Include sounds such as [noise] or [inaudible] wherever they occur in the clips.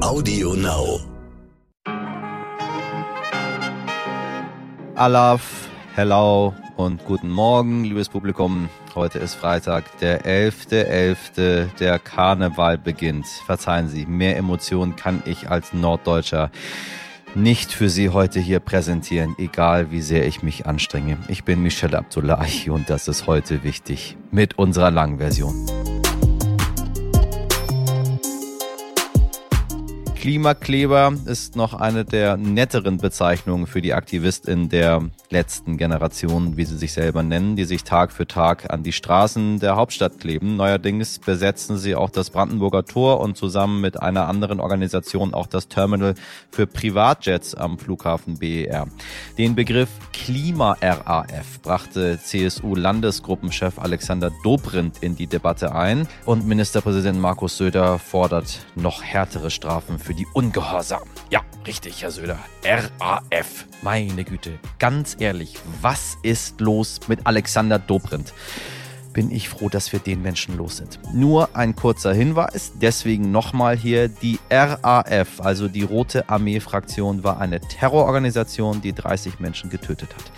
Audio Now. Alaf, hello und guten Morgen, liebes Publikum. Heute ist Freitag, der 11.11. .11. Der Karneval beginnt. Verzeihen Sie, mehr Emotionen kann ich als Norddeutscher nicht für Sie heute hier präsentieren, egal wie sehr ich mich anstrenge. Ich bin Michelle Abdullahi und das ist heute wichtig mit unserer langen Version. Klimakleber ist noch eine der netteren Bezeichnungen für die AktivistInnen der letzten Generation, wie sie sich selber nennen, die sich Tag für Tag an die Straßen der Hauptstadt kleben. Neuerdings besetzen sie auch das Brandenburger Tor und zusammen mit einer anderen Organisation auch das Terminal für Privatjets am Flughafen BER. Den Begriff Klima-RAF brachte CSU-Landesgruppenchef Alexander Dobrindt in die Debatte ein und Ministerpräsident Markus Söder fordert noch härtere Strafen für die Ungehorsam. Ja, richtig, Herr Söder. RAF. Meine Güte. Ganz ehrlich, was ist los mit Alexander Dobrindt? bin ich froh, dass wir den Menschen los sind. Nur ein kurzer Hinweis, deswegen nochmal hier, die RAF, also die Rote Armee-Fraktion, war eine Terrororganisation, die 30 Menschen getötet hat.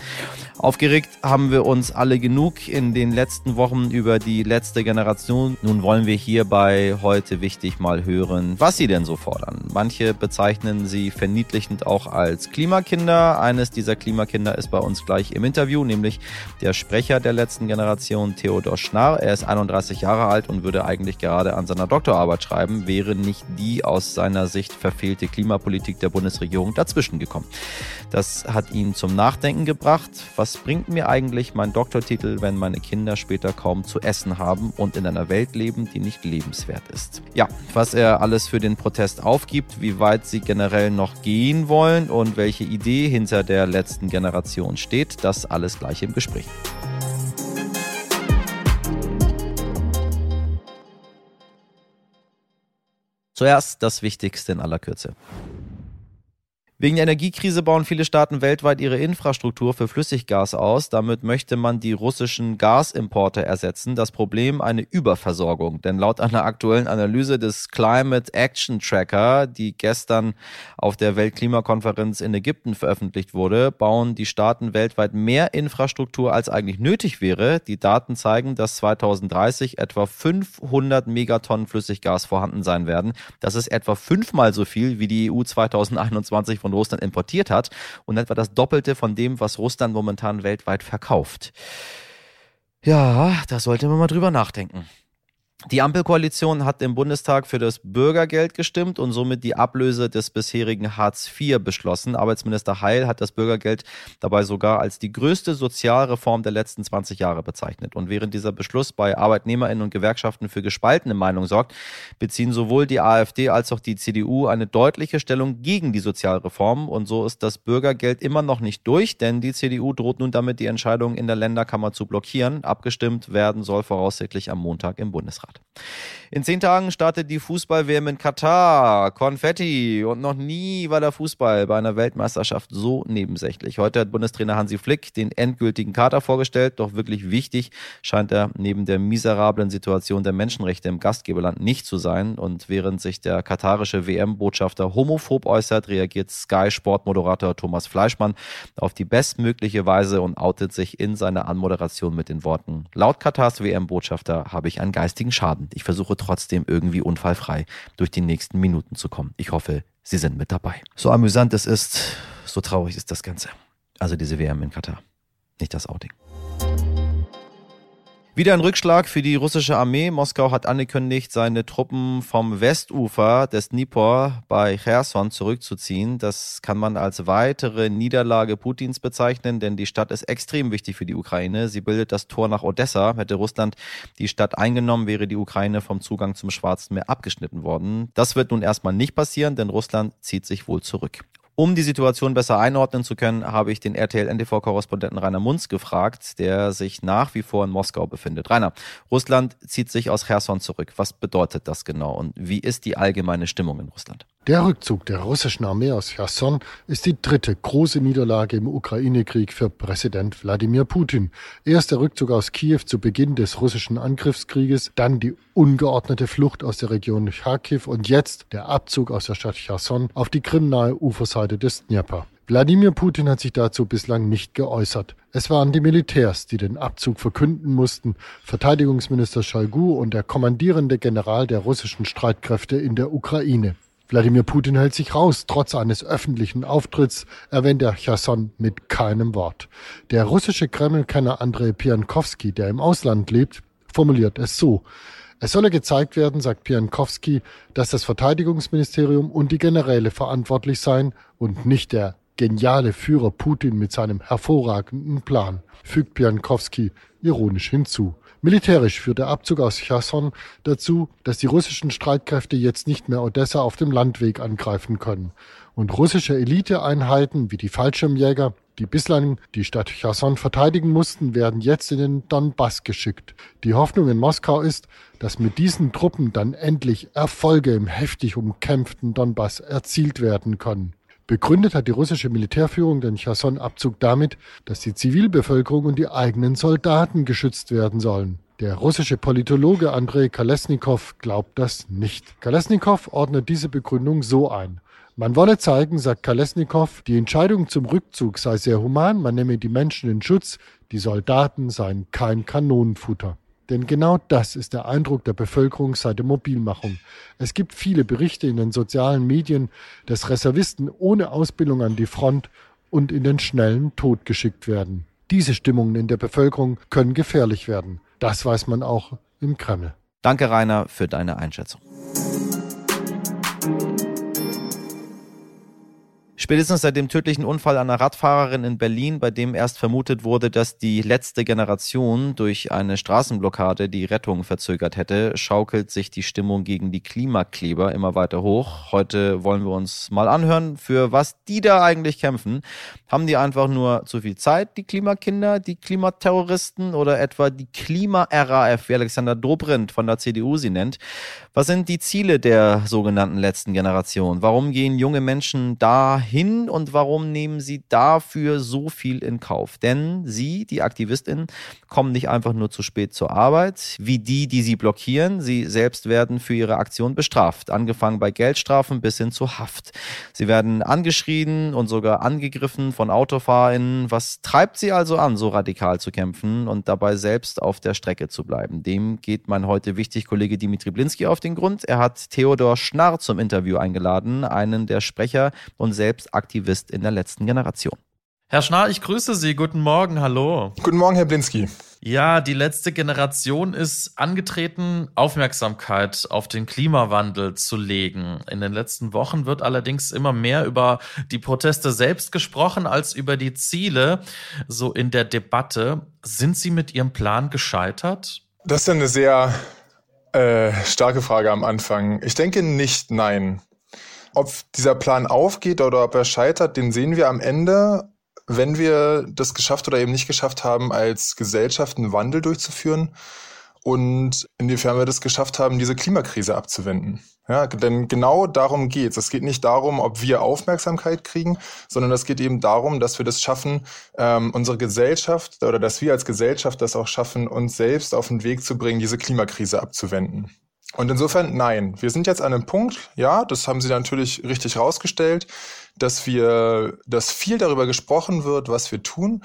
Aufgeregt haben wir uns alle genug in den letzten Wochen über die letzte Generation. Nun wollen wir hierbei heute wichtig mal hören, was sie denn so fordern. Manche bezeichnen sie verniedlichend auch als Klimakinder. Eines dieser Klimakinder ist bei uns gleich im Interview, nämlich der Sprecher der letzten Generation, Theodor Schnarr. Er ist 31 Jahre alt und würde eigentlich gerade an seiner Doktorarbeit schreiben, wäre nicht die aus seiner Sicht verfehlte Klimapolitik der Bundesregierung dazwischen gekommen. Das hat ihn zum Nachdenken gebracht. Was bringt mir eigentlich mein Doktortitel, wenn meine Kinder später kaum zu essen haben und in einer Welt leben, die nicht lebenswert ist? Ja, was er alles für den Protest aufgibt, wie weit sie generell noch gehen wollen und welche Idee hinter der letzten Generation steht, das alles gleich im Gespräch. Zuerst das Wichtigste in aller Kürze. Wegen der Energiekrise bauen viele Staaten weltweit ihre Infrastruktur für Flüssiggas aus. Damit möchte man die russischen Gasimporte ersetzen. Das Problem eine Überversorgung. Denn laut einer aktuellen Analyse des Climate Action Tracker, die gestern auf der Weltklimakonferenz in Ägypten veröffentlicht wurde, bauen die Staaten weltweit mehr Infrastruktur als eigentlich nötig wäre. Die Daten zeigen, dass 2030 etwa 500 Megatonnen Flüssiggas vorhanden sein werden. Das ist etwa fünfmal so viel, wie die EU 2021 von von Russland importiert hat und etwa das Doppelte von dem, was Russland momentan weltweit verkauft. Ja, da sollte man mal drüber nachdenken. Die Ampelkoalition hat im Bundestag für das Bürgergeld gestimmt und somit die Ablöse des bisherigen Hartz IV beschlossen. Arbeitsminister Heil hat das Bürgergeld dabei sogar als die größte Sozialreform der letzten 20 Jahre bezeichnet. Und während dieser Beschluss bei Arbeitnehmerinnen und Gewerkschaften für gespaltene Meinung sorgt, beziehen sowohl die AfD als auch die CDU eine deutliche Stellung gegen die Sozialreform. Und so ist das Bürgergeld immer noch nicht durch, denn die CDU droht nun damit, die Entscheidung in der Länderkammer zu blockieren. Abgestimmt werden soll voraussichtlich am Montag im Bundesrat. Start. In zehn Tagen startet die Fußball-WM in Katar. Konfetti. Und noch nie war der Fußball bei einer Weltmeisterschaft so nebensächlich. Heute hat Bundestrainer Hansi Flick den endgültigen Kater vorgestellt. Doch wirklich wichtig scheint er neben der miserablen Situation der Menschenrechte im Gastgeberland nicht zu sein. Und während sich der katarische WM-Botschafter homophob äußert, reagiert Sky-Sport-Moderator Thomas Fleischmann auf die bestmögliche Weise und outet sich in seiner Anmoderation mit den Worten, laut Katars WM-Botschafter habe ich einen geistigen Schaden. Abend. Ich versuche trotzdem irgendwie unfallfrei durch die nächsten Minuten zu kommen. Ich hoffe, Sie sind mit dabei. So amüsant es ist, so traurig ist das Ganze. Also diese WM in Katar, nicht das Outing. Wieder ein Rückschlag für die russische Armee. Moskau hat angekündigt, seine Truppen vom Westufer des Dnipro bei Cherson zurückzuziehen. Das kann man als weitere Niederlage Putins bezeichnen, denn die Stadt ist extrem wichtig für die Ukraine. Sie bildet das Tor nach Odessa. Hätte Russland die Stadt eingenommen, wäre die Ukraine vom Zugang zum Schwarzen Meer abgeschnitten worden. Das wird nun erstmal nicht passieren, denn Russland zieht sich wohl zurück. Um die Situation besser einordnen zu können, habe ich den RTL-NTV-Korrespondenten Rainer Munz gefragt, der sich nach wie vor in Moskau befindet. Rainer, Russland zieht sich aus Cherson zurück. Was bedeutet das genau und wie ist die allgemeine Stimmung in Russland? Der Rückzug der russischen Armee aus Cherson ist die dritte große Niederlage im Ukraine-Krieg für Präsident Wladimir Putin. Erst der Rückzug aus Kiew zu Beginn des russischen Angriffskrieges, dann die ungeordnete Flucht aus der Region Kharkiv und jetzt der Abzug aus der Stadt Cherson auf die krimnahe Uferseite des Dnieper. Wladimir Putin hat sich dazu bislang nicht geäußert. Es waren die Militärs, die den Abzug verkünden mussten, Verteidigungsminister Shoigu und der kommandierende General der russischen Streitkräfte in der Ukraine. Wladimir Putin hält sich raus. Trotz eines öffentlichen Auftritts erwähnt er Cherson mit keinem Wort. Der russische Kreml-Kenner Andrei Piankowski, der im Ausland lebt, formuliert es so. Es solle gezeigt werden, sagt Piankowski, dass das Verteidigungsministerium und die Generäle verantwortlich seien und nicht der geniale Führer Putin mit seinem hervorragenden Plan, fügt Piankowski ironisch hinzu. Militärisch führt der Abzug aus Cherson dazu, dass die russischen Streitkräfte jetzt nicht mehr Odessa auf dem Landweg angreifen können. Und russische Eliteeinheiten wie die Fallschirmjäger, die bislang die Stadt Cherson verteidigen mussten, werden jetzt in den Donbass geschickt. Die Hoffnung in Moskau ist, dass mit diesen Truppen dann endlich Erfolge im heftig umkämpften Donbass erzielt werden können. Begründet hat die russische Militärführung den Cherson-Abzug damit, dass die Zivilbevölkerung und die eigenen Soldaten geschützt werden sollen. Der russische Politologe Andrei Kalesnikow glaubt das nicht. Kalesnikow ordnet diese Begründung so ein. Man wolle zeigen, sagt Kalesnikow, die Entscheidung zum Rückzug sei sehr human, man nehme die Menschen in Schutz, die Soldaten seien kein Kanonenfutter. Denn genau das ist der Eindruck der Bevölkerung seit der Mobilmachung. Es gibt viele Berichte in den sozialen Medien, dass Reservisten ohne Ausbildung an die Front und in den schnellen Tod geschickt werden. Diese Stimmungen in der Bevölkerung können gefährlich werden. Das weiß man auch im Kreml. Danke, Rainer, für deine Einschätzung. Spätestens seit dem tödlichen Unfall einer Radfahrerin in Berlin, bei dem erst vermutet wurde, dass die letzte Generation durch eine Straßenblockade die Rettung verzögert hätte, schaukelt sich die Stimmung gegen die Klimakleber immer weiter hoch. Heute wollen wir uns mal anhören, für was die da eigentlich kämpfen. Haben die einfach nur zu viel Zeit, die Klimakinder, die Klimaterroristen oder etwa die Klima-RAF, wie Alexander Dobrindt von der CDU sie nennt? Was sind die Ziele der sogenannten letzten Generation? Warum gehen junge Menschen dahin und warum nehmen sie dafür so viel in Kauf? Denn sie, die Aktivistinnen, kommen nicht einfach nur zu spät zur Arbeit, wie die, die sie blockieren. Sie selbst werden für ihre Aktion bestraft, angefangen bei Geldstrafen bis hin zu Haft. Sie werden angeschrien und sogar angegriffen von AutofahrerInnen. Was treibt sie also an, so radikal zu kämpfen und dabei selbst auf der Strecke zu bleiben? Dem geht mein heute wichtig Kollege Dimitri Blinski auf den Grund. Er hat Theodor Schnarr zum Interview eingeladen, einen der Sprecher und selbst Aktivist in der letzten Generation. Herr Schnarr, ich grüße Sie. Guten Morgen, hallo. Guten Morgen, Herr Blinski. Ja, die letzte Generation ist angetreten, Aufmerksamkeit auf den Klimawandel zu legen. In den letzten Wochen wird allerdings immer mehr über die Proteste selbst gesprochen als über die Ziele. So in der Debatte. Sind Sie mit Ihrem Plan gescheitert? Das ist eine sehr äh, starke Frage am Anfang. Ich denke nicht, nein. Ob dieser Plan aufgeht oder ob er scheitert, den sehen wir am Ende, wenn wir das geschafft oder eben nicht geschafft haben, als Gesellschaft einen Wandel durchzuführen und inwiefern wir das geschafft haben, diese Klimakrise abzuwenden. Ja, denn genau darum geht's. Es geht nicht darum, ob wir Aufmerksamkeit kriegen, sondern es geht eben darum, dass wir das schaffen, ähm, unsere Gesellschaft oder dass wir als Gesellschaft das auch schaffen, uns selbst auf den Weg zu bringen, diese Klimakrise abzuwenden. Und insofern, nein, wir sind jetzt an einem Punkt, ja, das haben Sie natürlich richtig rausgestellt, dass wir, dass viel darüber gesprochen wird, was wir tun.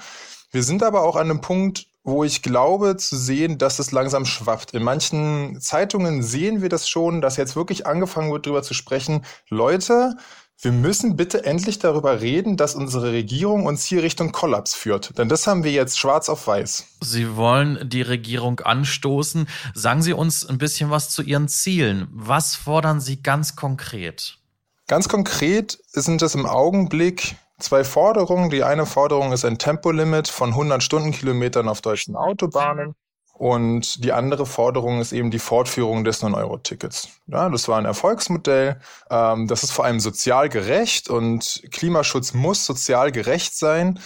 Wir sind aber auch an einem Punkt, wo ich glaube zu sehen, dass es langsam schwappt. In manchen Zeitungen sehen wir das schon, dass jetzt wirklich angefangen wird, darüber zu sprechen. Leute, wir müssen bitte endlich darüber reden, dass unsere Regierung uns hier Richtung Kollaps führt. Denn das haben wir jetzt schwarz auf weiß. Sie wollen die Regierung anstoßen. Sagen Sie uns ein bisschen was zu Ihren Zielen. Was fordern Sie ganz konkret? Ganz konkret sind es im Augenblick zwei Forderungen. Die eine Forderung ist ein Tempolimit von 100 Stundenkilometern auf deutschen Autobahnen. Und die andere Forderung ist eben die Fortführung des 9-Euro-Tickets. Ja, das war ein Erfolgsmodell. Ähm, das ist vor allem sozial gerecht und Klimaschutz muss sozial gerecht sein.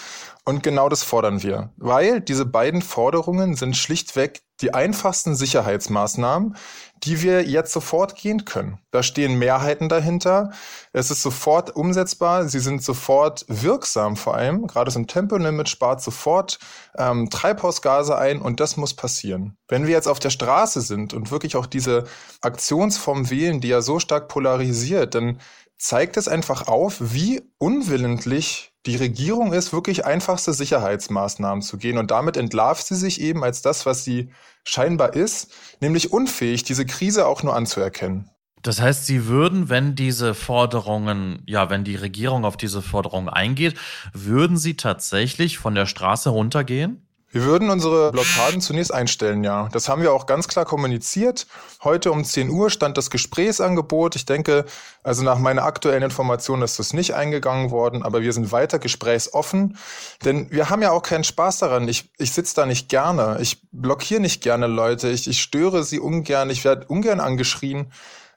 Und genau das fordern wir, weil diese beiden Forderungen sind schlichtweg die einfachsten Sicherheitsmaßnahmen, die wir jetzt sofort gehen können. Da stehen Mehrheiten dahinter. Es ist sofort umsetzbar. Sie sind sofort wirksam vor allem. Gerade so ein Tempolimit spart sofort ähm, Treibhausgase ein und das muss passieren. Wenn wir jetzt auf der Straße sind und wirklich auch diese Aktionsform wählen, die ja so stark polarisiert, dann zeigt es einfach auf, wie unwillentlich die Regierung ist, wirklich einfachste Sicherheitsmaßnahmen zu gehen. Und damit entlarvt sie sich eben als das, was sie scheinbar ist, nämlich unfähig, diese Krise auch nur anzuerkennen. Das heißt, Sie würden, wenn diese Forderungen, ja, wenn die Regierung auf diese Forderungen eingeht, würden Sie tatsächlich von der Straße runtergehen? Wir würden unsere Blockaden zunächst einstellen, ja. Das haben wir auch ganz klar kommuniziert. Heute um 10 Uhr stand das Gesprächsangebot. Ich denke, also nach meiner aktuellen Information ist das nicht eingegangen worden, aber wir sind weiter gesprächsoffen. Denn wir haben ja auch keinen Spaß daran. Ich, ich sitze da nicht gerne. Ich blockiere nicht gerne Leute. Ich, ich störe sie ungern. Ich werde ungern angeschrien.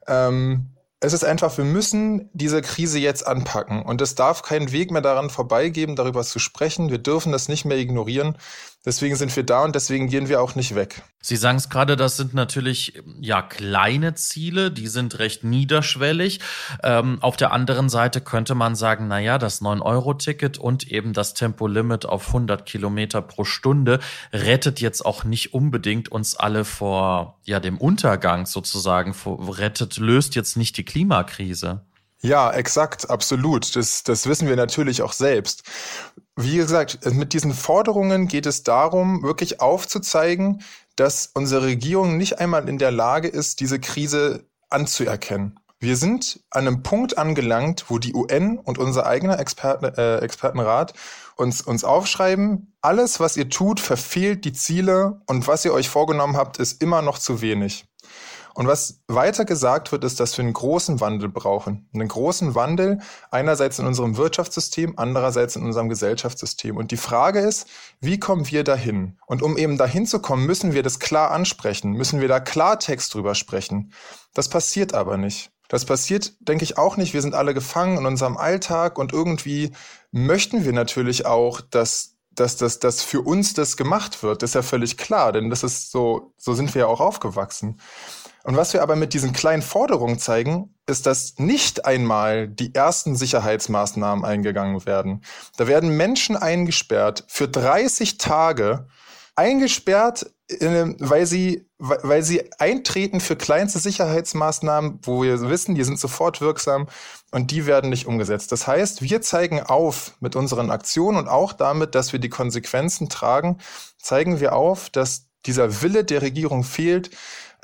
Ähm, es ist einfach, wir müssen diese Krise jetzt anpacken. Und es darf keinen Weg mehr daran vorbeigeben, darüber zu sprechen. Wir dürfen das nicht mehr ignorieren. Deswegen sind wir da und deswegen gehen wir auch nicht weg. Sie sagen es gerade, das sind natürlich ja kleine Ziele, die sind recht niederschwellig. Ähm, auf der anderen Seite könnte man sagen, na ja, das 9-Euro-Ticket und eben das Tempolimit auf 100 Kilometer pro Stunde rettet jetzt auch nicht unbedingt uns alle vor ja dem Untergang sozusagen, vor, rettet, löst jetzt nicht die Klimakrise. Ja, exakt, absolut. Das, das wissen wir natürlich auch selbst. Wie gesagt, mit diesen Forderungen geht es darum, wirklich aufzuzeigen, dass unsere Regierung nicht einmal in der Lage ist, diese Krise anzuerkennen. Wir sind an einem Punkt angelangt, wo die UN und unser eigener Experten, äh, Expertenrat uns, uns aufschreiben, alles, was ihr tut, verfehlt die Ziele und was ihr euch vorgenommen habt, ist immer noch zu wenig. Und was weiter gesagt wird, ist, dass wir einen großen Wandel brauchen. Einen großen Wandel einerseits in unserem Wirtschaftssystem, andererseits in unserem Gesellschaftssystem. Und die Frage ist, wie kommen wir dahin? Und um eben dahin zu kommen, müssen wir das klar ansprechen, müssen wir da Klartext drüber sprechen. Das passiert aber nicht. Das passiert, denke ich, auch nicht. Wir sind alle gefangen in unserem Alltag und irgendwie möchten wir natürlich auch, dass dass, dass, dass für uns das gemacht wird, das ist ja völlig klar, denn das ist so, so sind wir ja auch aufgewachsen. Und was wir aber mit diesen kleinen Forderungen zeigen, ist, dass nicht einmal die ersten Sicherheitsmaßnahmen eingegangen werden. Da werden Menschen eingesperrt für 30 Tage, eingesperrt, weil sie, weil sie eintreten für kleinste Sicherheitsmaßnahmen, wo wir wissen, die sind sofort wirksam und die werden nicht umgesetzt. Das heißt, wir zeigen auf mit unseren Aktionen und auch damit, dass wir die Konsequenzen tragen, zeigen wir auf, dass dieser Wille der Regierung fehlt,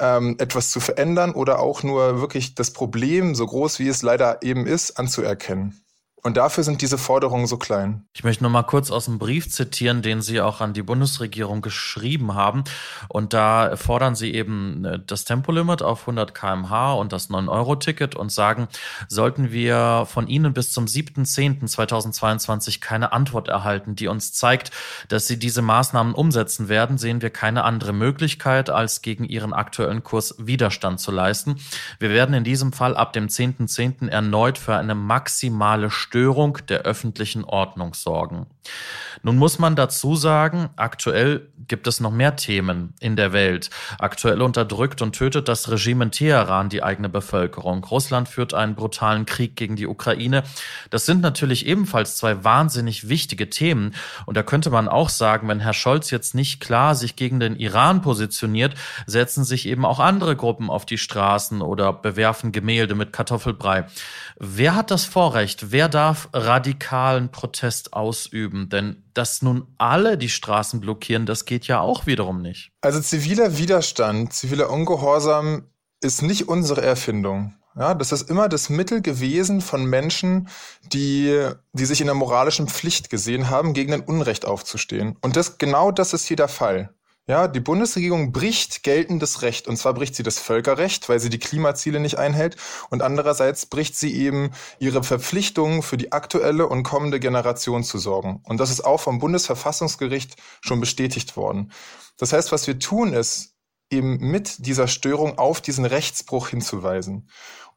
ähm, etwas zu verändern oder auch nur wirklich das Problem, so groß wie es leider eben ist, anzuerkennen. Und dafür sind diese Forderungen so klein. Ich möchte noch mal kurz aus dem Brief zitieren, den Sie auch an die Bundesregierung geschrieben haben. Und da fordern Sie eben äh, das Tempolimit auf 100 kmh und das 9-Euro-Ticket und sagen, sollten wir von Ihnen bis zum 7.10.2022 keine Antwort erhalten, die uns zeigt, dass Sie diese Maßnahmen umsetzen werden, sehen wir keine andere Möglichkeit, als gegen Ihren aktuellen Kurs Widerstand zu leisten. Wir werden in diesem Fall ab dem 10.10. .10. erneut für eine maximale Störung der öffentlichen Ordnung sorgen. Nun muss man dazu sagen, aktuell gibt es noch mehr Themen in der Welt. Aktuell unterdrückt und tötet das Regime in Teheran die eigene Bevölkerung. Russland führt einen brutalen Krieg gegen die Ukraine. Das sind natürlich ebenfalls zwei wahnsinnig wichtige Themen. Und da könnte man auch sagen, wenn Herr Scholz jetzt nicht klar sich gegen den Iran positioniert, setzen sich eben auch andere Gruppen auf die Straßen oder bewerfen Gemälde mit Kartoffelbrei. Wer hat das Vorrecht? Wer darf radikalen Protest ausüben? Denn dass nun alle die Straßen blockieren, das geht ja auch wiederum nicht. Also ziviler Widerstand, ziviler Ungehorsam ist nicht unsere Erfindung. Ja, das ist immer das Mittel gewesen von Menschen, die, die sich in der moralischen Pflicht gesehen haben, gegen ein Unrecht aufzustehen. Und das, genau das ist hier der Fall. Ja, die Bundesregierung bricht geltendes Recht. Und zwar bricht sie das Völkerrecht, weil sie die Klimaziele nicht einhält. Und andererseits bricht sie eben ihre Verpflichtungen für die aktuelle und kommende Generation zu sorgen. Und das ist auch vom Bundesverfassungsgericht schon bestätigt worden. Das heißt, was wir tun, ist eben mit dieser Störung auf diesen Rechtsbruch hinzuweisen.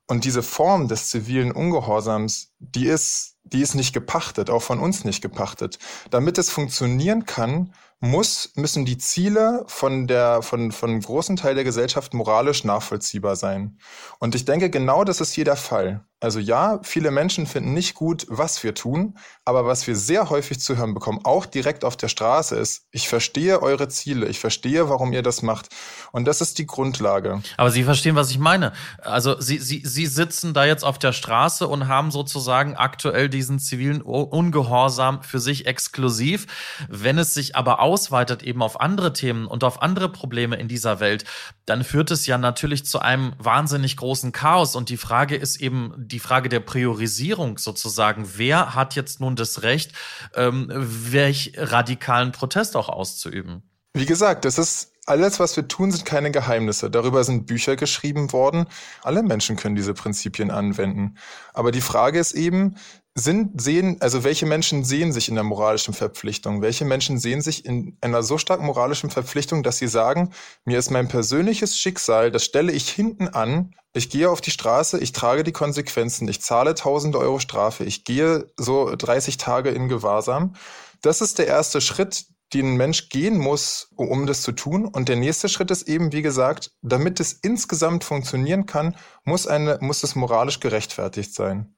Und diese Form des zivilen Ungehorsams, die ist, die ist nicht gepachtet, auch von uns nicht gepachtet. Damit es funktionieren kann, muss, müssen die Ziele von der, von, von großen Teil der Gesellschaft moralisch nachvollziehbar sein. Und ich denke, genau das ist hier der Fall. Also ja, viele Menschen finden nicht gut, was wir tun, aber was wir sehr häufig zu hören bekommen, auch direkt auf der Straße, ist, ich verstehe eure Ziele, ich verstehe, warum ihr das macht. Und das ist die Grundlage. Aber Sie verstehen, was ich meine. Also Sie, Sie, Sie sitzen da jetzt auf der Straße und haben sozusagen aktuell diesen zivilen Ungehorsam für sich exklusiv. Wenn es sich aber ausweitet eben auf andere Themen und auf andere Probleme in dieser Welt, dann führt es ja natürlich zu einem wahnsinnig großen Chaos. Und die Frage ist eben, die Frage der Priorisierung sozusagen. Wer hat jetzt nun das Recht, ähm, welch radikalen Protest auch auszuüben? Wie gesagt, das ist alles, was wir tun, sind keine Geheimnisse. Darüber sind Bücher geschrieben worden. Alle Menschen können diese Prinzipien anwenden. Aber die Frage ist eben, sind, sehen, also welche Menschen sehen sich in der moralischen Verpflichtung? Welche Menschen sehen sich in einer so starken moralischen Verpflichtung, dass sie sagen, mir ist mein persönliches Schicksal, das stelle ich hinten an, ich gehe auf die Straße, ich trage die Konsequenzen, ich zahle tausende Euro Strafe, ich gehe so 30 Tage in Gewahrsam. Das ist der erste Schritt, den ein Mensch gehen muss, um das zu tun. Und der nächste Schritt ist eben, wie gesagt, damit es insgesamt funktionieren kann, muss eine, muss es moralisch gerechtfertigt sein.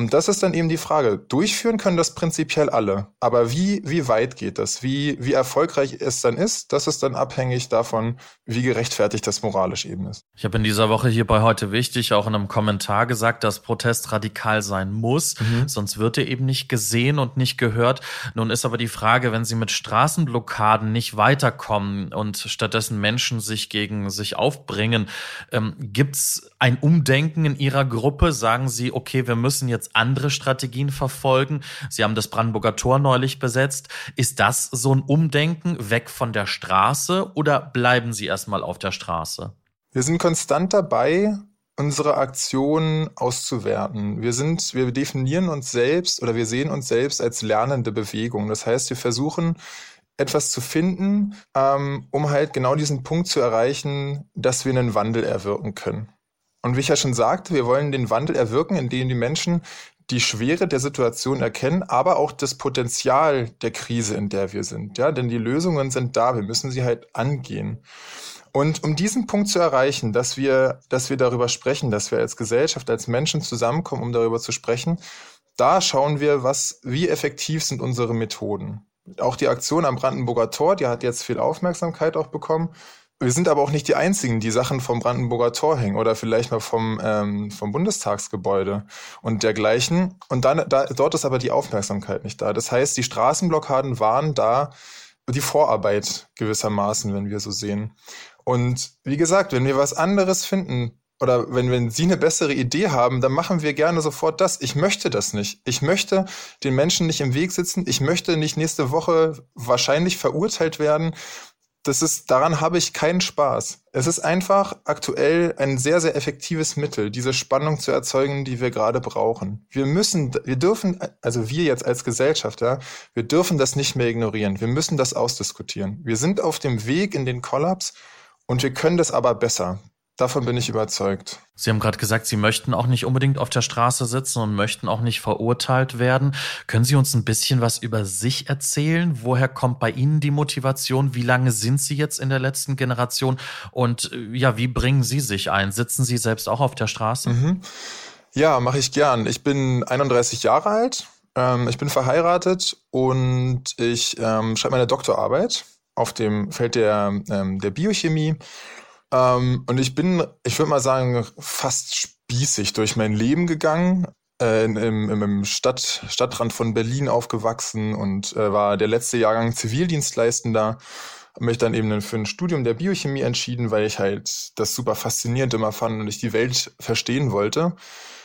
Und das ist dann eben die Frage. Durchführen können das prinzipiell alle. Aber wie, wie weit geht das? Wie, wie erfolgreich es dann ist, das ist dann abhängig davon, wie gerechtfertigt das moralisch eben ist. Ich habe in dieser Woche hier bei heute wichtig auch in einem Kommentar gesagt, dass Protest radikal sein muss, mhm. sonst wird er eben nicht gesehen und nicht gehört. Nun ist aber die Frage, wenn Sie mit Straßenblockaden nicht weiterkommen und stattdessen Menschen sich gegen sich aufbringen, ähm, gibt's ein Umdenken in Ihrer Gruppe? Sagen Sie, okay, wir müssen jetzt andere Strategien verfolgen. Sie haben das Brandenburger Tor neulich besetzt. Ist das so ein Umdenken weg von der Straße oder bleiben Sie erstmal auf der Straße? Wir sind konstant dabei, unsere Aktionen auszuwerten. Wir sind, wir definieren uns selbst oder wir sehen uns selbst als lernende Bewegung. Das heißt, wir versuchen etwas zu finden, ähm, um halt genau diesen Punkt zu erreichen, dass wir einen Wandel erwirken können. Und wie ich ja schon sagte, wir wollen den Wandel erwirken, indem die Menschen die Schwere der Situation erkennen, aber auch das Potenzial der Krise, in der wir sind. Ja, denn die Lösungen sind da. Wir müssen sie halt angehen. Und um diesen Punkt zu erreichen, dass wir, dass wir darüber sprechen, dass wir als Gesellschaft, als Menschen zusammenkommen, um darüber zu sprechen, da schauen wir, was, wie effektiv sind unsere Methoden. Auch die Aktion am Brandenburger Tor, die hat jetzt viel Aufmerksamkeit auch bekommen. Wir sind aber auch nicht die Einzigen, die Sachen vom Brandenburger Tor hängen oder vielleicht mal vom, ähm, vom Bundestagsgebäude und dergleichen. Und dann, da, dort ist aber die Aufmerksamkeit nicht da. Das heißt, die Straßenblockaden waren da die Vorarbeit gewissermaßen, wenn wir so sehen. Und wie gesagt, wenn wir was anderes finden, oder wenn, wenn Sie eine bessere Idee haben, dann machen wir gerne sofort das. Ich möchte das nicht. Ich möchte den Menschen nicht im Weg sitzen. Ich möchte nicht nächste Woche wahrscheinlich verurteilt werden das ist, daran habe ich keinen Spaß. Es ist einfach aktuell ein sehr, sehr effektives Mittel, diese Spannung zu erzeugen, die wir gerade brauchen. Wir müssen, wir dürfen, also wir jetzt als Gesellschaft, ja, wir dürfen das nicht mehr ignorieren. Wir müssen das ausdiskutieren. Wir sind auf dem Weg in den Kollaps und wir können das aber besser. Davon bin ich überzeugt. Sie haben gerade gesagt, Sie möchten auch nicht unbedingt auf der Straße sitzen und möchten auch nicht verurteilt werden. Können Sie uns ein bisschen was über sich erzählen? Woher kommt bei Ihnen die Motivation? Wie lange sind Sie jetzt in der letzten Generation? Und äh, ja, wie bringen Sie sich ein? Sitzen Sie selbst auch auf der Straße? Mhm. Ja, mache ich gern. Ich bin 31 Jahre alt. Ähm, ich bin verheiratet und ich ähm, schreibe meine Doktorarbeit auf dem Feld der, ähm, der Biochemie ähm, und ich bin, ich würde mal sagen, fast spießig durch mein Leben gegangen. Äh, im, im, im Stadt, Stadtrand von Berlin aufgewachsen und äh, war der letzte Jahrgang Zivildienstleistender. Habe mich dann eben für ein Studium der Biochemie entschieden, weil ich halt das super faszinierend immer fand und ich die Welt verstehen wollte.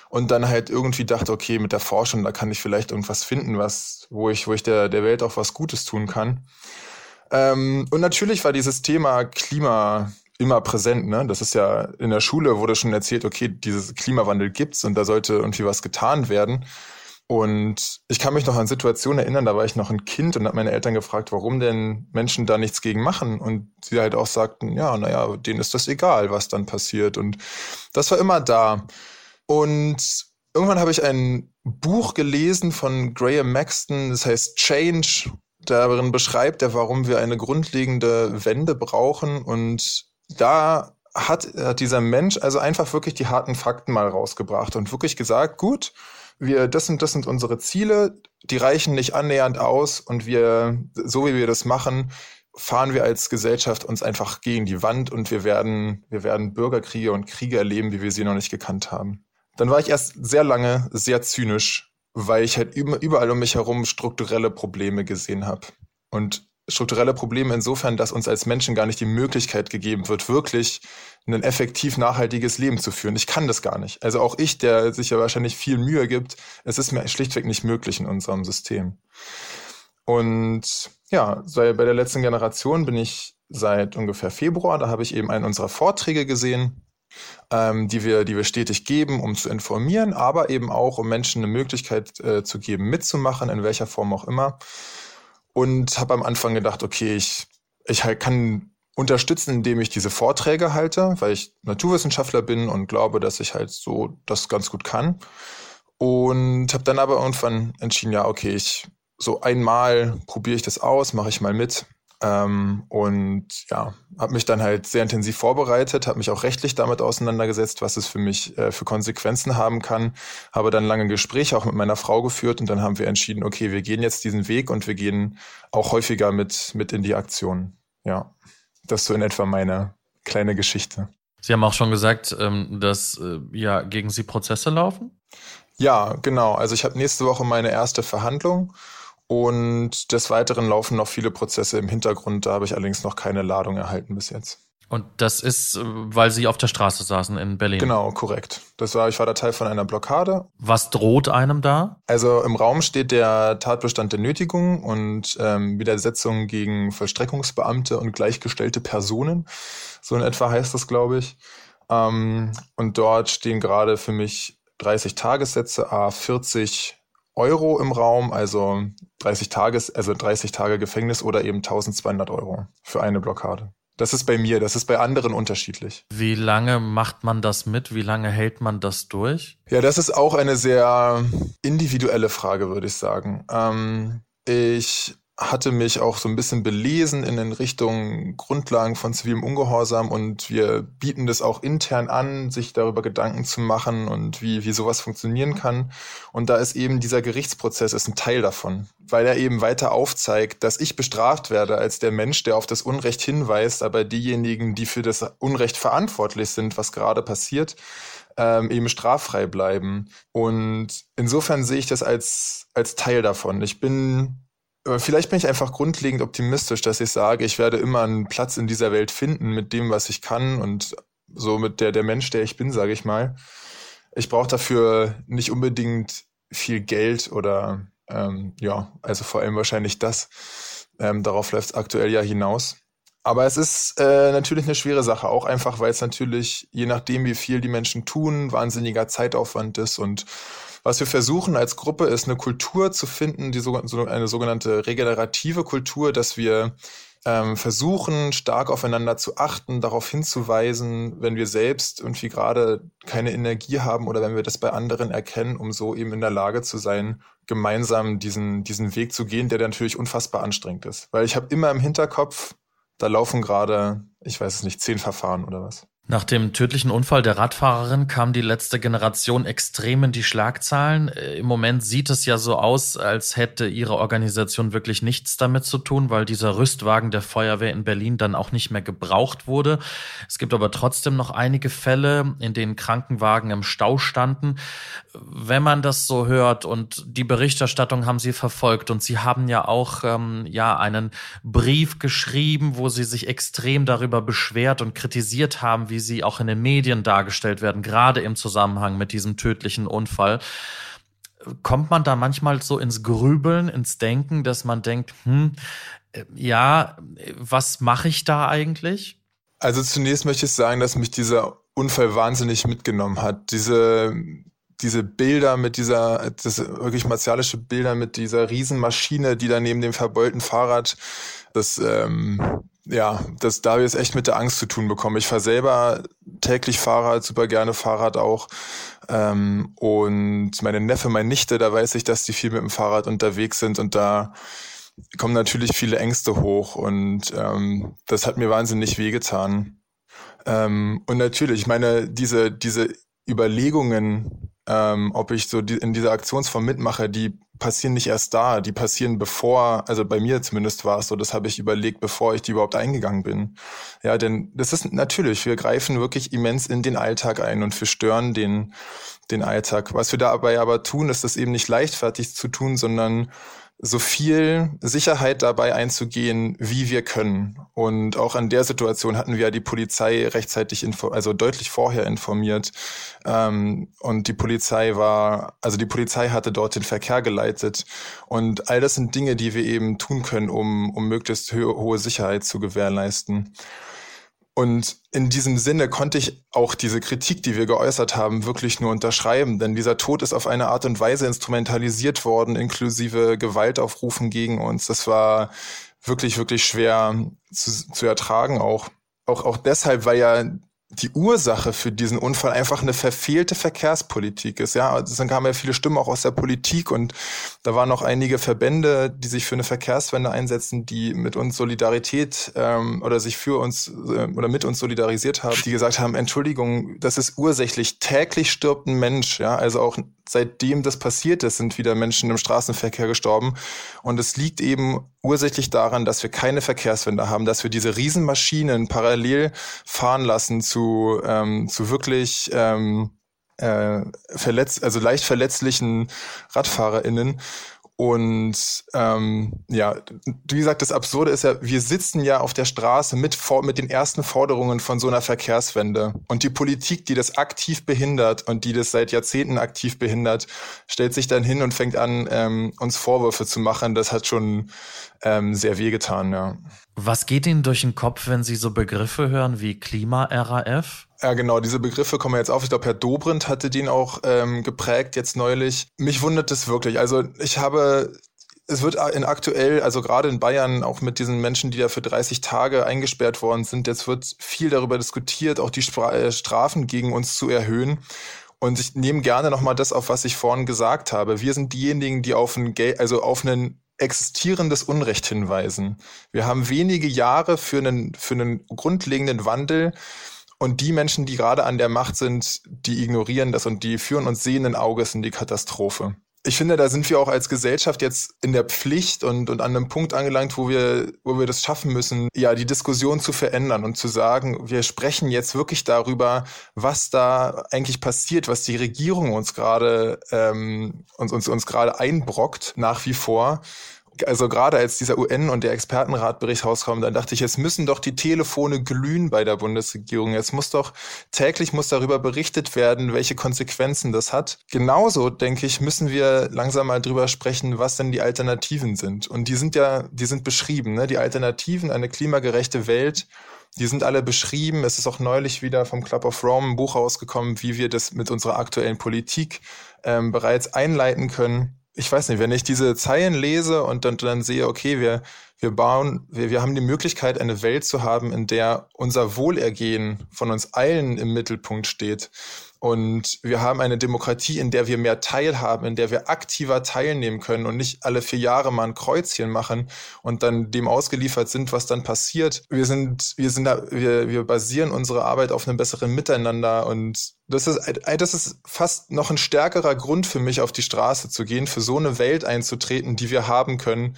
Und dann halt irgendwie dachte, okay, mit der Forschung, da kann ich vielleicht irgendwas finden, was, wo ich, wo ich der, der Welt auch was Gutes tun kann. Ähm, und natürlich war dieses Thema Klima, immer präsent. Ne? Das ist ja in der Schule wurde schon erzählt, okay, dieses Klimawandel gibt's und da sollte irgendwie was getan werden. Und ich kann mich noch an Situationen erinnern, da war ich noch ein Kind und habe meine Eltern gefragt, warum denn Menschen da nichts gegen machen. Und sie halt auch sagten, ja, naja, denen ist das egal, was dann passiert. Und das war immer da. Und irgendwann habe ich ein Buch gelesen von Graham Maxton, das heißt Change darin beschreibt er, warum wir eine grundlegende Wende brauchen. Und da hat, hat dieser Mensch also einfach wirklich die harten Fakten mal rausgebracht und wirklich gesagt, gut, wir, das sind, das sind unsere Ziele, die reichen nicht annähernd aus und wir, so wie wir das machen, fahren wir als Gesellschaft uns einfach gegen die Wand und wir werden, wir werden Bürgerkriege und Kriege erleben, wie wir sie noch nicht gekannt haben. Dann war ich erst sehr lange sehr zynisch, weil ich halt überall um mich herum strukturelle Probleme gesehen habe. Und strukturelle Probleme insofern, dass uns als Menschen gar nicht die Möglichkeit gegeben wird, wirklich ein effektiv nachhaltiges Leben zu führen. Ich kann das gar nicht. Also auch ich, der sich ja wahrscheinlich viel Mühe gibt, es ist mir schlichtweg nicht möglich in unserem System. Und ja, bei der letzten Generation bin ich seit ungefähr Februar, da habe ich eben einen unserer Vorträge gesehen, ähm, die, wir, die wir stetig geben, um zu informieren, aber eben auch, um Menschen eine Möglichkeit äh, zu geben, mitzumachen, in welcher Form auch immer. Und habe am Anfang gedacht, okay, ich, ich halt kann unterstützen, indem ich diese Vorträge halte, weil ich Naturwissenschaftler bin und glaube, dass ich halt so das ganz gut kann. Und habe dann aber irgendwann entschieden, ja, okay, ich so einmal probiere ich das aus, mache ich mal mit. Ähm, und ja, habe mich dann halt sehr intensiv vorbereitet, habe mich auch rechtlich damit auseinandergesetzt, was es für mich äh, für Konsequenzen haben kann. Habe dann lange Gespräche auch mit meiner Frau geführt und dann haben wir entschieden, okay, wir gehen jetzt diesen Weg und wir gehen auch häufiger mit, mit in die Aktion. Ja, das ist so in etwa meine kleine Geschichte. Sie haben auch schon gesagt, ähm, dass äh, ja gegen Sie Prozesse laufen? Ja, genau. Also ich habe nächste Woche meine erste Verhandlung und des Weiteren laufen noch viele Prozesse im Hintergrund. Da habe ich allerdings noch keine Ladung erhalten bis jetzt. Und das ist, weil Sie auf der Straße saßen in Berlin. Genau, korrekt. Das war, ich war da Teil von einer Blockade. Was droht einem da? Also im Raum steht der Tatbestand der Nötigung und ähm, Widersetzung gegen Vollstreckungsbeamte und gleichgestellte Personen. So in etwa heißt das, glaube ich. Ähm, und dort stehen gerade für mich 30 Tagessätze, a 40 Euro im Raum, also 30 Tages, also 30 Tage Gefängnis oder eben 1200 Euro für eine Blockade. Das ist bei mir, das ist bei anderen unterschiedlich. Wie lange macht man das mit? Wie lange hält man das durch? Ja, das ist auch eine sehr individuelle Frage, würde ich sagen. Ähm, ich hatte mich auch so ein bisschen belesen in den Richtungen Grundlagen von zivilem Ungehorsam und wir bieten das auch intern an, sich darüber Gedanken zu machen und wie, wie sowas funktionieren kann. Und da ist eben dieser Gerichtsprozess ist ein Teil davon, weil er eben weiter aufzeigt, dass ich bestraft werde als der Mensch, der auf das Unrecht hinweist, aber diejenigen, die für das Unrecht verantwortlich sind, was gerade passiert, ähm, eben straffrei bleiben. Und insofern sehe ich das als, als Teil davon. Ich bin Vielleicht bin ich einfach grundlegend optimistisch, dass ich sage, ich werde immer einen Platz in dieser Welt finden mit dem, was ich kann und so mit der, der Mensch, der ich bin, sage ich mal. Ich brauche dafür nicht unbedingt viel Geld oder ähm, ja, also vor allem wahrscheinlich das. Ähm, darauf läuft es aktuell ja hinaus. Aber es ist äh, natürlich eine schwere Sache, auch einfach, weil es natürlich, je nachdem, wie viel die Menschen tun, wahnsinniger Zeitaufwand ist und was wir versuchen als Gruppe ist eine Kultur zu finden, die so, so eine sogenannte regenerative Kultur, dass wir ähm, versuchen, stark aufeinander zu achten, darauf hinzuweisen, wenn wir selbst irgendwie gerade keine Energie haben oder wenn wir das bei anderen erkennen, um so eben in der Lage zu sein, gemeinsam diesen, diesen Weg zu gehen, der natürlich unfassbar anstrengend ist. Weil ich habe immer im Hinterkopf, da laufen gerade, ich weiß es nicht, zehn Verfahren oder was. Nach dem tödlichen Unfall der Radfahrerin kam die letzte Generation extrem in die Schlagzahlen. Äh, Im Moment sieht es ja so aus, als hätte ihre Organisation wirklich nichts damit zu tun, weil dieser Rüstwagen der Feuerwehr in Berlin dann auch nicht mehr gebraucht wurde. Es gibt aber trotzdem noch einige Fälle, in denen Krankenwagen im Stau standen. Wenn man das so hört und die Berichterstattung haben Sie verfolgt und Sie haben ja auch ähm, ja einen Brief geschrieben, wo Sie sich extrem darüber beschwert und kritisiert haben, wie sie auch in den Medien dargestellt werden, gerade im Zusammenhang mit diesem tödlichen Unfall. Kommt man da manchmal so ins Grübeln, ins Denken, dass man denkt, hm, äh, ja, was mache ich da eigentlich? Also zunächst möchte ich sagen, dass mich dieser Unfall wahnsinnig mitgenommen hat. Diese, diese Bilder mit dieser, das wirklich martialische Bilder mit dieser Riesenmaschine, die da neben dem verbeulten Fahrrad, das ähm, ja, das, da habe ich jetzt echt mit der Angst zu tun bekommen. Ich fahre selber täglich Fahrrad, super gerne Fahrrad auch. Ähm, und meine Neffe, meine Nichte, da weiß ich, dass die viel mit dem Fahrrad unterwegs sind und da kommen natürlich viele Ängste hoch und ähm, das hat mir wahnsinnig wehgetan. Ähm, und natürlich, ich meine, diese, diese Überlegungen, ähm, ob ich so die, in dieser Aktionsform mitmache, die passieren nicht erst da, die passieren bevor, also bei mir zumindest war es so, das habe ich überlegt, bevor ich die überhaupt eingegangen bin. Ja, denn das ist natürlich, wir greifen wirklich immens in den Alltag ein und wir stören den, den Alltag. Was wir dabei aber tun, ist das eben nicht leichtfertig zu tun, sondern so viel Sicherheit dabei einzugehen, wie wir können. Und auch an der Situation hatten wir ja die Polizei rechtzeitig, also deutlich vorher informiert. Ähm, und die Polizei war, also die Polizei hatte dort den Verkehr geleitet. Und all das sind Dinge, die wir eben tun können, um, um möglichst hohe Sicherheit zu gewährleisten. Und in diesem Sinne konnte ich auch diese Kritik, die wir geäußert haben, wirklich nur unterschreiben, denn dieser Tod ist auf eine Art und Weise instrumentalisiert worden, inklusive Gewaltaufrufen gegen uns. Das war wirklich, wirklich schwer zu, zu ertragen auch. Auch, auch deshalb, weil ja die Ursache für diesen Unfall einfach eine verfehlte Verkehrspolitik ist. Ja, also dann kamen ja viele Stimmen auch aus der Politik und da waren noch einige Verbände, die sich für eine Verkehrswende einsetzen, die mit uns Solidarität ähm, oder sich für uns äh, oder mit uns solidarisiert haben, die gesagt haben, Entschuldigung, das ist ursächlich. Täglich stirbt ein Mensch. Ja, also auch seitdem das passiert ist, sind wieder Menschen im Straßenverkehr gestorben. Und es liegt eben ursächlich daran, dass wir keine Verkehrswende haben, dass wir diese Riesenmaschinen parallel fahren lassen zu, ähm, zu wirklich ähm, äh, verletz also leicht verletzlichen RadfahrerInnen. Und ähm, ja, wie gesagt, das Absurde ist ja, wir sitzen ja auf der Straße mit, mit den ersten Forderungen von so einer Verkehrswende. Und die Politik, die das aktiv behindert und die das seit Jahrzehnten aktiv behindert, stellt sich dann hin und fängt an, ähm, uns Vorwürfe zu machen. Das hat schon ähm, sehr wehgetan, ja. Was geht Ihnen durch den Kopf, wenn Sie so Begriffe hören wie Klima-RAF? Ja, genau, diese Begriffe kommen jetzt auf. Ich glaube, Herr Dobrindt hatte den auch ähm, geprägt jetzt neulich. Mich wundert es wirklich. Also ich habe es wird in aktuell, also gerade in Bayern, auch mit diesen Menschen, die da für 30 Tage eingesperrt worden sind, jetzt wird viel darüber diskutiert, auch die äh, Strafen gegen uns zu erhöhen. Und ich nehme gerne nochmal das auf, was ich vorhin gesagt habe. Wir sind diejenigen, die auf ein Geld, also auf einen existierendes Unrecht hinweisen. Wir haben wenige Jahre für einen, für einen grundlegenden Wandel und die Menschen, die gerade an der Macht sind, die ignorieren das und die führen uns sehenden Auges in die Katastrophe. Ich finde, da sind wir auch als Gesellschaft jetzt in der Pflicht und, und an einem Punkt angelangt, wo wir, wo wir das schaffen müssen, ja, die Diskussion zu verändern und zu sagen, wir sprechen jetzt wirklich darüber, was da eigentlich passiert, was die Regierung uns gerade ähm, uns, uns, uns gerade einbrockt, nach wie vor also gerade als dieser UN- und der Expertenratbericht rauskam, dann dachte ich, jetzt müssen doch die Telefone glühen bei der Bundesregierung. Jetzt muss doch täglich muss darüber berichtet werden, welche Konsequenzen das hat. Genauso, denke ich, müssen wir langsam mal drüber sprechen, was denn die Alternativen sind. Und die sind ja, die sind beschrieben, ne? Die Alternativen, eine klimagerechte Welt, die sind alle beschrieben. Es ist auch neulich wieder vom Club of Rome ein Buch rausgekommen, wie wir das mit unserer aktuellen Politik ähm, bereits einleiten können ich weiß nicht, wenn ich diese Zeilen lese und dann, dann sehe, okay, wir, wir bauen, wir, wir haben die Möglichkeit, eine Welt zu haben, in der unser Wohlergehen von uns allen im Mittelpunkt steht, und wir haben eine Demokratie, in der wir mehr teilhaben, in der wir aktiver teilnehmen können und nicht alle vier Jahre mal ein Kreuzchen machen und dann dem ausgeliefert sind, was dann passiert. Wir sind, wir sind da, wir, wir basieren unsere Arbeit auf einem besseren Miteinander und das ist, das ist fast noch ein stärkerer Grund für mich, auf die Straße zu gehen, für so eine Welt einzutreten, die wir haben können.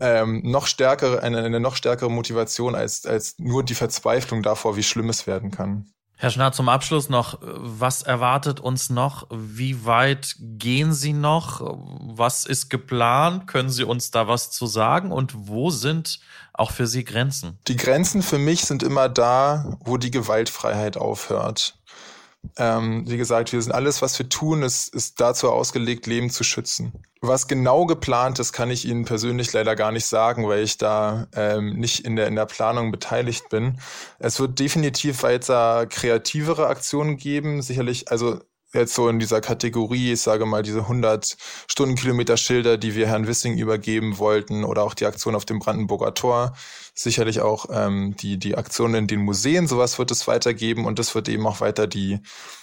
Ähm, noch stärkere, eine, eine noch stärkere Motivation als, als nur die Verzweiflung davor, wie schlimm es werden kann. Herr Schnarr, zum Abschluss noch, was erwartet uns noch? Wie weit gehen Sie noch? Was ist geplant? Können Sie uns da was zu sagen? Und wo sind auch für Sie Grenzen? Die Grenzen für mich sind immer da, wo die Gewaltfreiheit aufhört. Ähm, wie gesagt, wir sind alles, was wir tun, ist, ist dazu ausgelegt, Leben zu schützen. Was genau geplant ist, kann ich Ihnen persönlich leider gar nicht sagen, weil ich da ähm, nicht in der, in der Planung beteiligt bin. Es wird definitiv weiter kreativere Aktionen geben. Sicherlich, also jetzt so in dieser Kategorie, ich sage mal, diese 100 Stundenkilometer Schilder, die wir Herrn Wissing übergeben wollten oder auch die Aktion auf dem Brandenburger Tor. Sicherlich auch ähm, die, die Aktionen in den Museen, sowas wird es weitergeben und es wird eben auch weiter die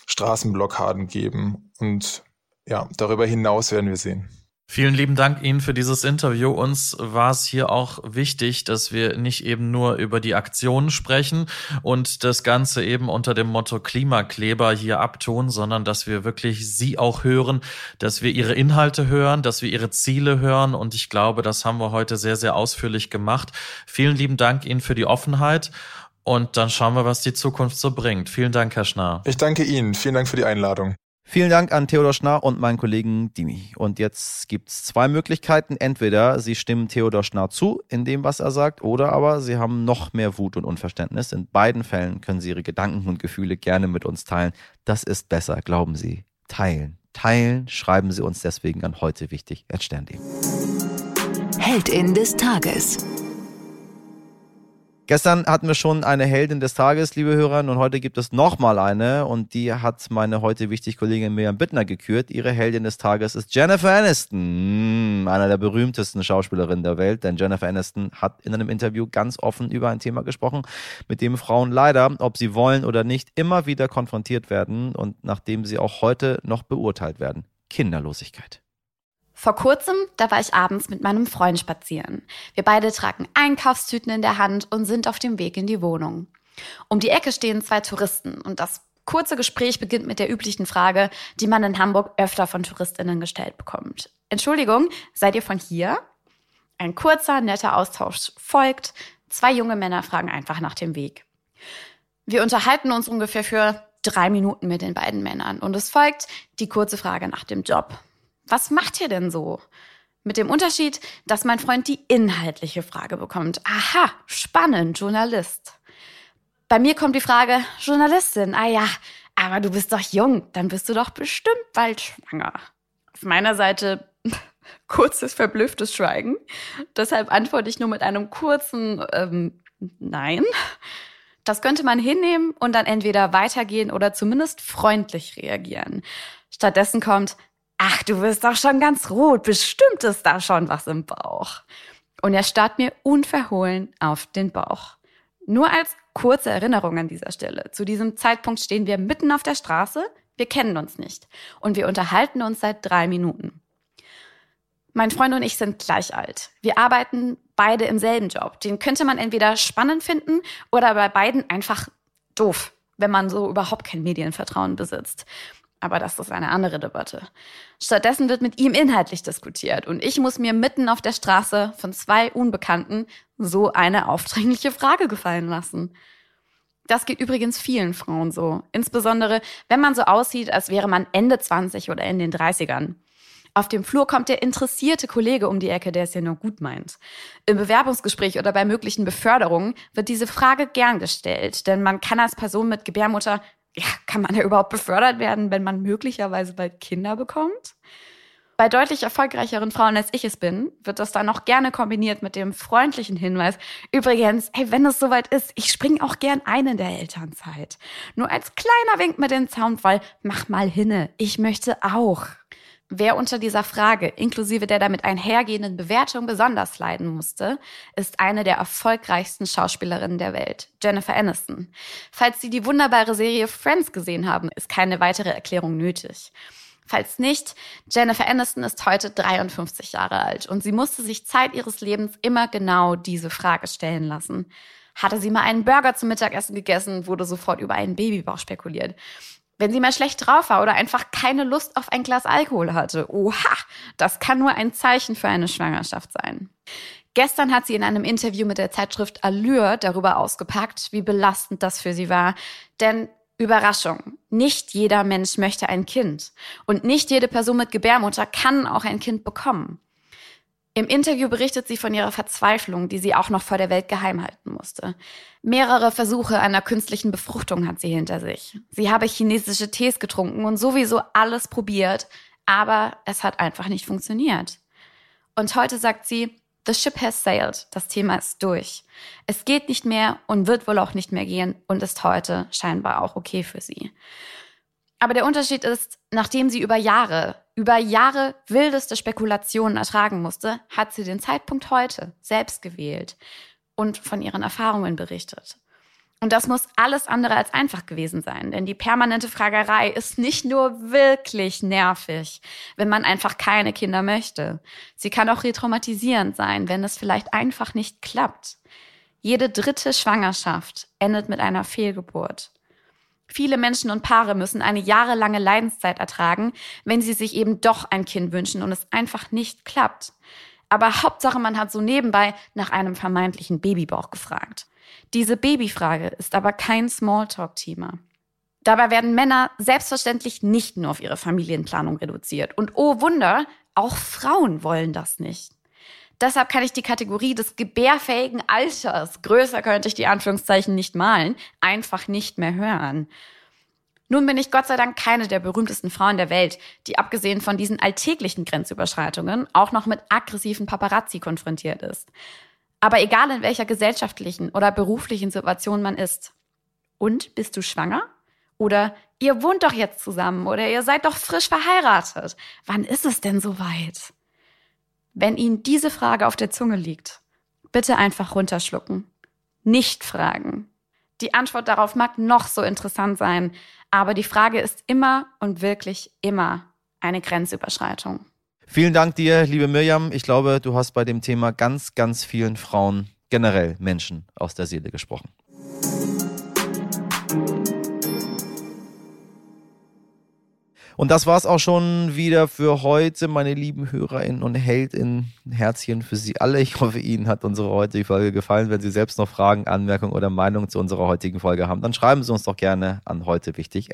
Straßenblockaden geben. Und ja, darüber hinaus werden wir sehen. Vielen lieben Dank Ihnen für dieses Interview. Uns war es hier auch wichtig, dass wir nicht eben nur über die Aktionen sprechen und das Ganze eben unter dem Motto Klimakleber hier abtun, sondern dass wir wirklich Sie auch hören, dass wir Ihre Inhalte hören, dass wir Ihre Ziele hören. Und ich glaube, das haben wir heute sehr, sehr ausführlich gemacht. Vielen lieben Dank Ihnen für die Offenheit. Und dann schauen wir, was die Zukunft so bringt. Vielen Dank, Herr Schnarr. Ich danke Ihnen. Vielen Dank für die Einladung. Vielen Dank an Theodor Schnarr und meinen Kollegen Dimi. Und jetzt gibt's zwei Möglichkeiten. Entweder Sie stimmen Theodor Schnarr zu in dem, was er sagt, oder aber Sie haben noch mehr Wut und Unverständnis. In beiden Fällen können Sie Ihre Gedanken und Gefühle gerne mit uns teilen. Das ist besser, glauben Sie. Teilen. Teilen, schreiben Sie uns deswegen an heute wichtig. Heldin des Tages. Gestern hatten wir schon eine Heldin des Tages, liebe Hörer, und heute gibt es nochmal eine und die hat meine heute wichtig Kollegin Miriam Bittner gekürt. Ihre Heldin des Tages ist Jennifer Aniston, mm, einer der berühmtesten Schauspielerinnen der Welt, denn Jennifer Aniston hat in einem Interview ganz offen über ein Thema gesprochen, mit dem Frauen leider, ob sie wollen oder nicht, immer wieder konfrontiert werden und nachdem sie auch heute noch beurteilt werden. Kinderlosigkeit. Vor kurzem, da war ich abends mit meinem Freund spazieren. Wir beide tragen Einkaufstüten in der Hand und sind auf dem Weg in die Wohnung. Um die Ecke stehen zwei Touristen und das kurze Gespräch beginnt mit der üblichen Frage, die man in Hamburg öfter von Touristinnen gestellt bekommt. Entschuldigung, seid ihr von hier? Ein kurzer, netter Austausch folgt. Zwei junge Männer fragen einfach nach dem Weg. Wir unterhalten uns ungefähr für drei Minuten mit den beiden Männern und es folgt die kurze Frage nach dem Job was macht ihr denn so? Mit dem Unterschied, dass mein Freund die inhaltliche Frage bekommt. Aha, spannend, Journalist. Bei mir kommt die Frage, Journalistin, ah ja, aber du bist doch jung, dann bist du doch bestimmt bald schwanger. Auf meiner Seite [laughs] kurzes, verblüfftes Schweigen. Deshalb antworte ich nur mit einem kurzen ähm, Nein. Das könnte man hinnehmen und dann entweder weitergehen oder zumindest freundlich reagieren. Stattdessen kommt, Ach, du wirst doch schon ganz rot. Bestimmt ist da schon was im Bauch. Und er starrt mir unverhohlen auf den Bauch. Nur als kurze Erinnerung an dieser Stelle. Zu diesem Zeitpunkt stehen wir mitten auf der Straße. Wir kennen uns nicht. Und wir unterhalten uns seit drei Minuten. Mein Freund und ich sind gleich alt. Wir arbeiten beide im selben Job. Den könnte man entweder spannend finden oder bei beiden einfach doof, wenn man so überhaupt kein Medienvertrauen besitzt. Aber das ist eine andere Debatte. Stattdessen wird mit ihm inhaltlich diskutiert und ich muss mir mitten auf der Straße von zwei Unbekannten so eine aufdringliche Frage gefallen lassen. Das geht übrigens vielen Frauen so. Insbesondere, wenn man so aussieht, als wäre man Ende 20 oder in den 30ern. Auf dem Flur kommt der interessierte Kollege um die Ecke, der es ja nur gut meint. Im Bewerbungsgespräch oder bei möglichen Beförderungen wird diese Frage gern gestellt, denn man kann als Person mit Gebärmutter ja, kann man ja überhaupt befördert werden, wenn man möglicherweise bald Kinder bekommt? Bei deutlich erfolgreicheren Frauen als ich es bin, wird das dann auch gerne kombiniert mit dem freundlichen Hinweis. Übrigens, hey, wenn es soweit ist, ich spring auch gern ein in der Elternzeit. Nur als kleiner Wink mit dem Zaunfall, mach mal hinne, ich möchte auch. Wer unter dieser Frage, inklusive der damit einhergehenden Bewertung, besonders leiden musste, ist eine der erfolgreichsten Schauspielerinnen der Welt, Jennifer Aniston. Falls Sie die wunderbare Serie Friends gesehen haben, ist keine weitere Erklärung nötig. Falls nicht, Jennifer Aniston ist heute 53 Jahre alt und sie musste sich Zeit ihres Lebens immer genau diese Frage stellen lassen. Hatte sie mal einen Burger zum Mittagessen gegessen, wurde sofort über einen Babybauch spekuliert. Wenn sie mal schlecht drauf war oder einfach keine Lust auf ein Glas Alkohol hatte. Oha, das kann nur ein Zeichen für eine Schwangerschaft sein. Gestern hat sie in einem Interview mit der Zeitschrift Allure darüber ausgepackt, wie belastend das für sie war. Denn Überraschung, nicht jeder Mensch möchte ein Kind. Und nicht jede Person mit Gebärmutter kann auch ein Kind bekommen. Im Interview berichtet sie von ihrer Verzweiflung, die sie auch noch vor der Welt geheim halten musste. Mehrere Versuche einer künstlichen Befruchtung hat sie hinter sich. Sie habe chinesische Tees getrunken und sowieso alles probiert, aber es hat einfach nicht funktioniert. Und heute sagt sie, The ship has sailed. Das Thema ist durch. Es geht nicht mehr und wird wohl auch nicht mehr gehen und ist heute scheinbar auch okay für sie. Aber der Unterschied ist, nachdem sie über Jahre, über Jahre wildeste Spekulationen ertragen musste, hat sie den Zeitpunkt heute selbst gewählt und von ihren Erfahrungen berichtet. Und das muss alles andere als einfach gewesen sein, denn die permanente Fragerei ist nicht nur wirklich nervig, wenn man einfach keine Kinder möchte. Sie kann auch retraumatisierend sein, wenn es vielleicht einfach nicht klappt. Jede dritte Schwangerschaft endet mit einer Fehlgeburt. Viele Menschen und Paare müssen eine jahrelange Leidenszeit ertragen, wenn sie sich eben doch ein Kind wünschen und es einfach nicht klappt. Aber Hauptsache, man hat so nebenbei nach einem vermeintlichen Babybauch gefragt. Diese Babyfrage ist aber kein Smalltalk-Thema. Dabei werden Männer selbstverständlich nicht nur auf ihre Familienplanung reduziert. Und oh Wunder, auch Frauen wollen das nicht. Deshalb kann ich die Kategorie des gebärfähigen Alters, größer könnte ich die Anführungszeichen nicht malen, einfach nicht mehr hören. Nun bin ich Gott sei Dank keine der berühmtesten Frauen der Welt, die abgesehen von diesen alltäglichen Grenzüberschreitungen auch noch mit aggressiven Paparazzi konfrontiert ist. Aber egal in welcher gesellschaftlichen oder beruflichen Situation man ist. Und bist du schwanger? Oder ihr wohnt doch jetzt zusammen oder ihr seid doch frisch verheiratet. Wann ist es denn soweit? Wenn Ihnen diese Frage auf der Zunge liegt, bitte einfach runterschlucken. Nicht fragen. Die Antwort darauf mag noch so interessant sein, aber die Frage ist immer und wirklich immer eine Grenzüberschreitung. Vielen Dank dir, liebe Mirjam. Ich glaube, du hast bei dem Thema ganz, ganz vielen Frauen, generell Menschen aus der Seele gesprochen. Und das war's auch schon wieder für heute, meine lieben HörerInnen und HeldInnen. Herzchen für Sie alle. Ich hoffe, Ihnen hat unsere heutige Folge gefallen. Wenn Sie selbst noch Fragen, Anmerkungen oder Meinungen zu unserer heutigen Folge haben, dann schreiben Sie uns doch gerne an heute wichtig.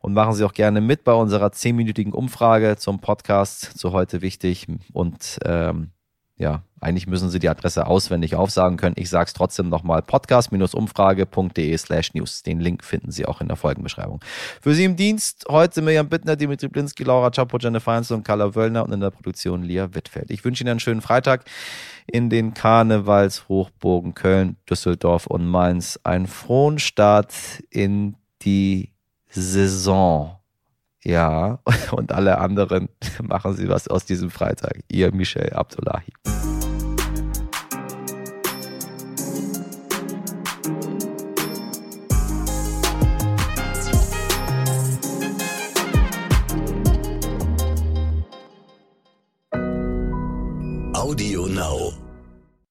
Und machen Sie auch gerne mit bei unserer zehnminütigen Umfrage zum Podcast zu heute wichtig. Und ähm, ja, eigentlich müssen Sie die Adresse auswendig aufsagen können. Ich sage es trotzdem nochmal, podcast-umfrage.de slash news. Den Link finden Sie auch in der Folgenbeschreibung. Für Sie im Dienst heute Mirjam Bittner, Dimitri Blinski, Laura Chapo, Jennifer Heinzel und Carla Wöllner und in der Produktion Lia Wittfeld. Ich wünsche Ihnen einen schönen Freitag in den Karnevalshochburgen Köln, Düsseldorf und Mainz. Einen frohen Start in die Saison. Ja, [laughs] und alle anderen [laughs] machen Sie was aus diesem Freitag. Ihr Michel Abdullahi. Now.